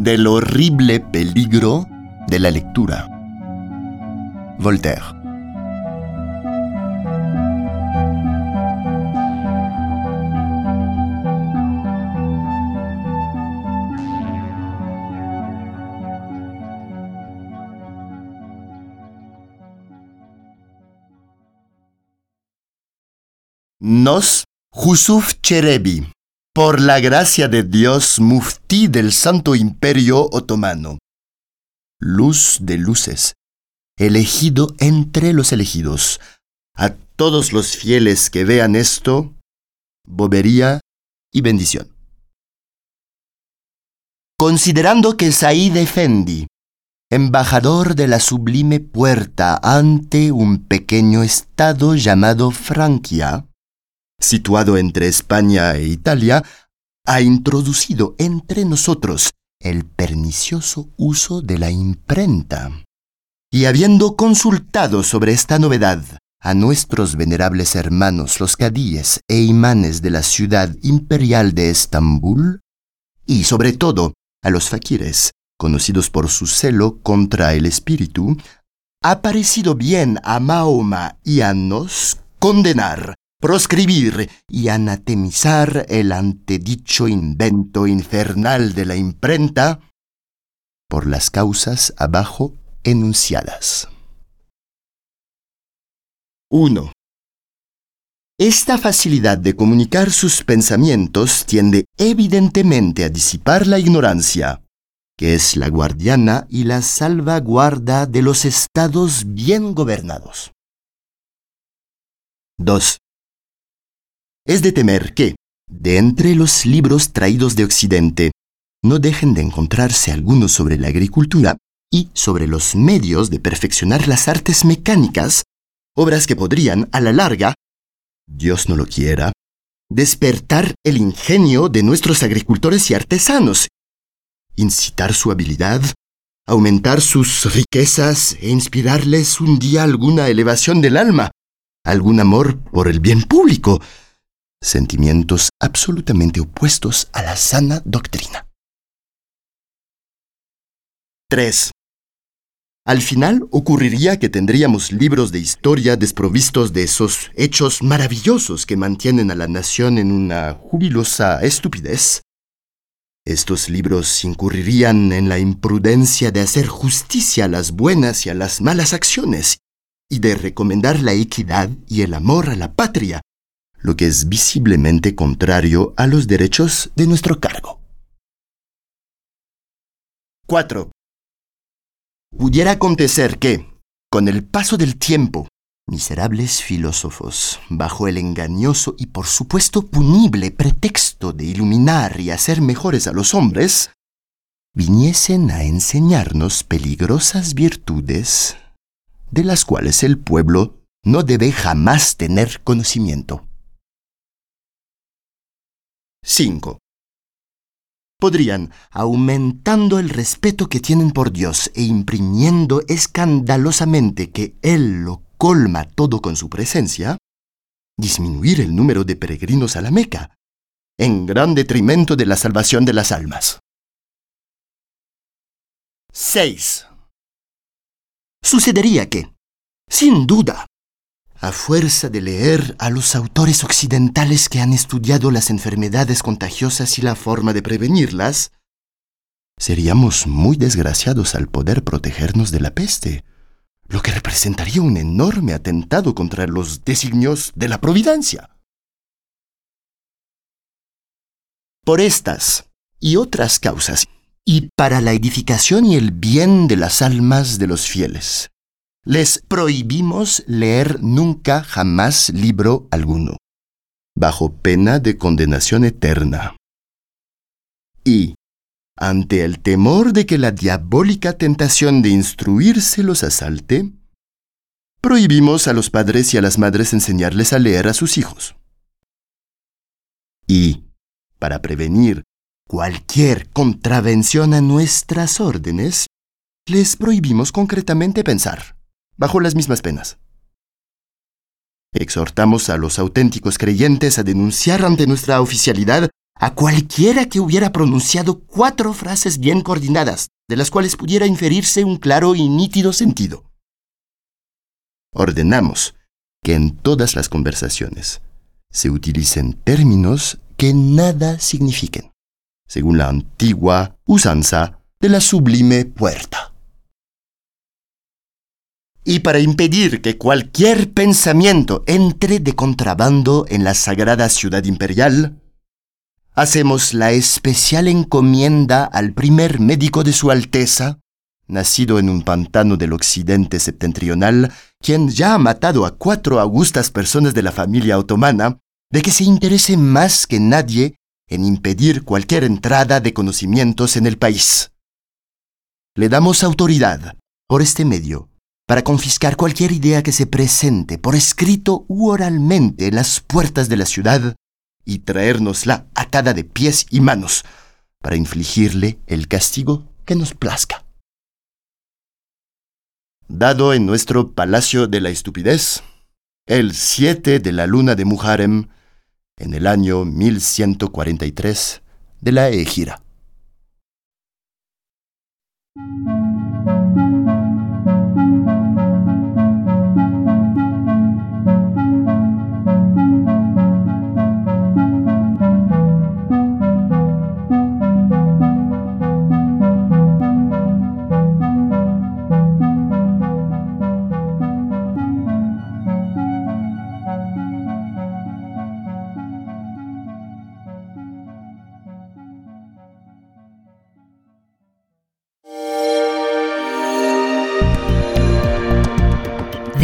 del horrible peligro de la lectura. Voltaire. Nos, Jusuf Cherebi, por la gracia de Dios, muftí del Santo Imperio Otomano. Luz de luces, elegido entre los elegidos. A todos los fieles que vean esto, bobería y bendición. Considerando que Said Effendi, embajador de la sublime puerta ante un pequeño estado llamado Francia, situado entre España e Italia, ha introducido entre nosotros el pernicioso uso de la imprenta. Y habiendo consultado sobre esta novedad a nuestros venerables hermanos los cadíes e imanes de la ciudad imperial de Estambul, y sobre todo a los faquires, conocidos por su celo contra el espíritu, ha parecido bien a Mahoma y a nos condenar proscribir y anatemizar el antedicho invento infernal de la imprenta por las causas abajo enunciadas. 1. Esta facilidad de comunicar sus pensamientos tiende evidentemente a disipar la ignorancia, que es la guardiana y la salvaguarda de los estados bien gobernados. 2. Es de temer que, de entre los libros traídos de Occidente, no dejen de encontrarse algunos sobre la agricultura y sobre los medios de perfeccionar las artes mecánicas, obras que podrían, a la larga, Dios no lo quiera, despertar el ingenio de nuestros agricultores y artesanos, incitar su habilidad, aumentar sus riquezas e inspirarles un día alguna elevación del alma, algún amor por el bien público, sentimientos absolutamente opuestos a la sana doctrina. 3. Al final ocurriría que tendríamos libros de historia desprovistos de esos hechos maravillosos que mantienen a la nación en una jubilosa estupidez. Estos libros incurrirían en la imprudencia de hacer justicia a las buenas y a las malas acciones, y de recomendar la equidad y el amor a la patria, lo que es visiblemente contrario a los derechos de nuestro cargo. 4. Pudiera acontecer que, con el paso del tiempo, miserables filósofos, bajo el engañoso y por supuesto punible pretexto de iluminar y hacer mejores a los hombres, viniesen a enseñarnos peligrosas virtudes de las cuales el pueblo no debe jamás tener conocimiento. 5. Podrían, aumentando el respeto que tienen por Dios e imprimiendo escandalosamente que Él lo colma todo con su presencia, disminuir el número de peregrinos a la Meca, en gran detrimento de la salvación de las almas. 6. Sucedería que, sin duda, a fuerza de leer a los autores occidentales que han estudiado las enfermedades contagiosas y la forma de prevenirlas, seríamos muy desgraciados al poder protegernos de la peste, lo que representaría un enorme atentado contra los designios de la providencia. Por estas y otras causas, y para la edificación y el bien de las almas de los fieles, les prohibimos leer nunca jamás libro alguno, bajo pena de condenación eterna. Y, ante el temor de que la diabólica tentación de instruirse los asalte, prohibimos a los padres y a las madres enseñarles a leer a sus hijos. Y, para prevenir cualquier contravención a nuestras órdenes, les prohibimos concretamente pensar bajo las mismas penas. Exhortamos a los auténticos creyentes a denunciar ante nuestra oficialidad a cualquiera que hubiera pronunciado cuatro frases bien coordinadas, de las cuales pudiera inferirse un claro y nítido sentido. Ordenamos que en todas las conversaciones se utilicen términos que nada signifiquen, según la antigua usanza de la sublime puerta. Y para impedir que cualquier pensamiento entre de contrabando en la sagrada ciudad imperial, hacemos la especial encomienda al primer médico de Su Alteza, nacido en un pantano del occidente septentrional, quien ya ha matado a cuatro augustas personas de la familia otomana, de que se interese más que nadie en impedir cualquier entrada de conocimientos en el país. Le damos autoridad, por este medio, para confiscar cualquier idea que se presente por escrito u oralmente en las puertas de la ciudad y traérnosla atada de pies y manos, para infligirle el castigo que nos plazca. Dado en nuestro Palacio de la Estupidez, el 7 de la luna de Muharem, en el año 1143 de la Égira.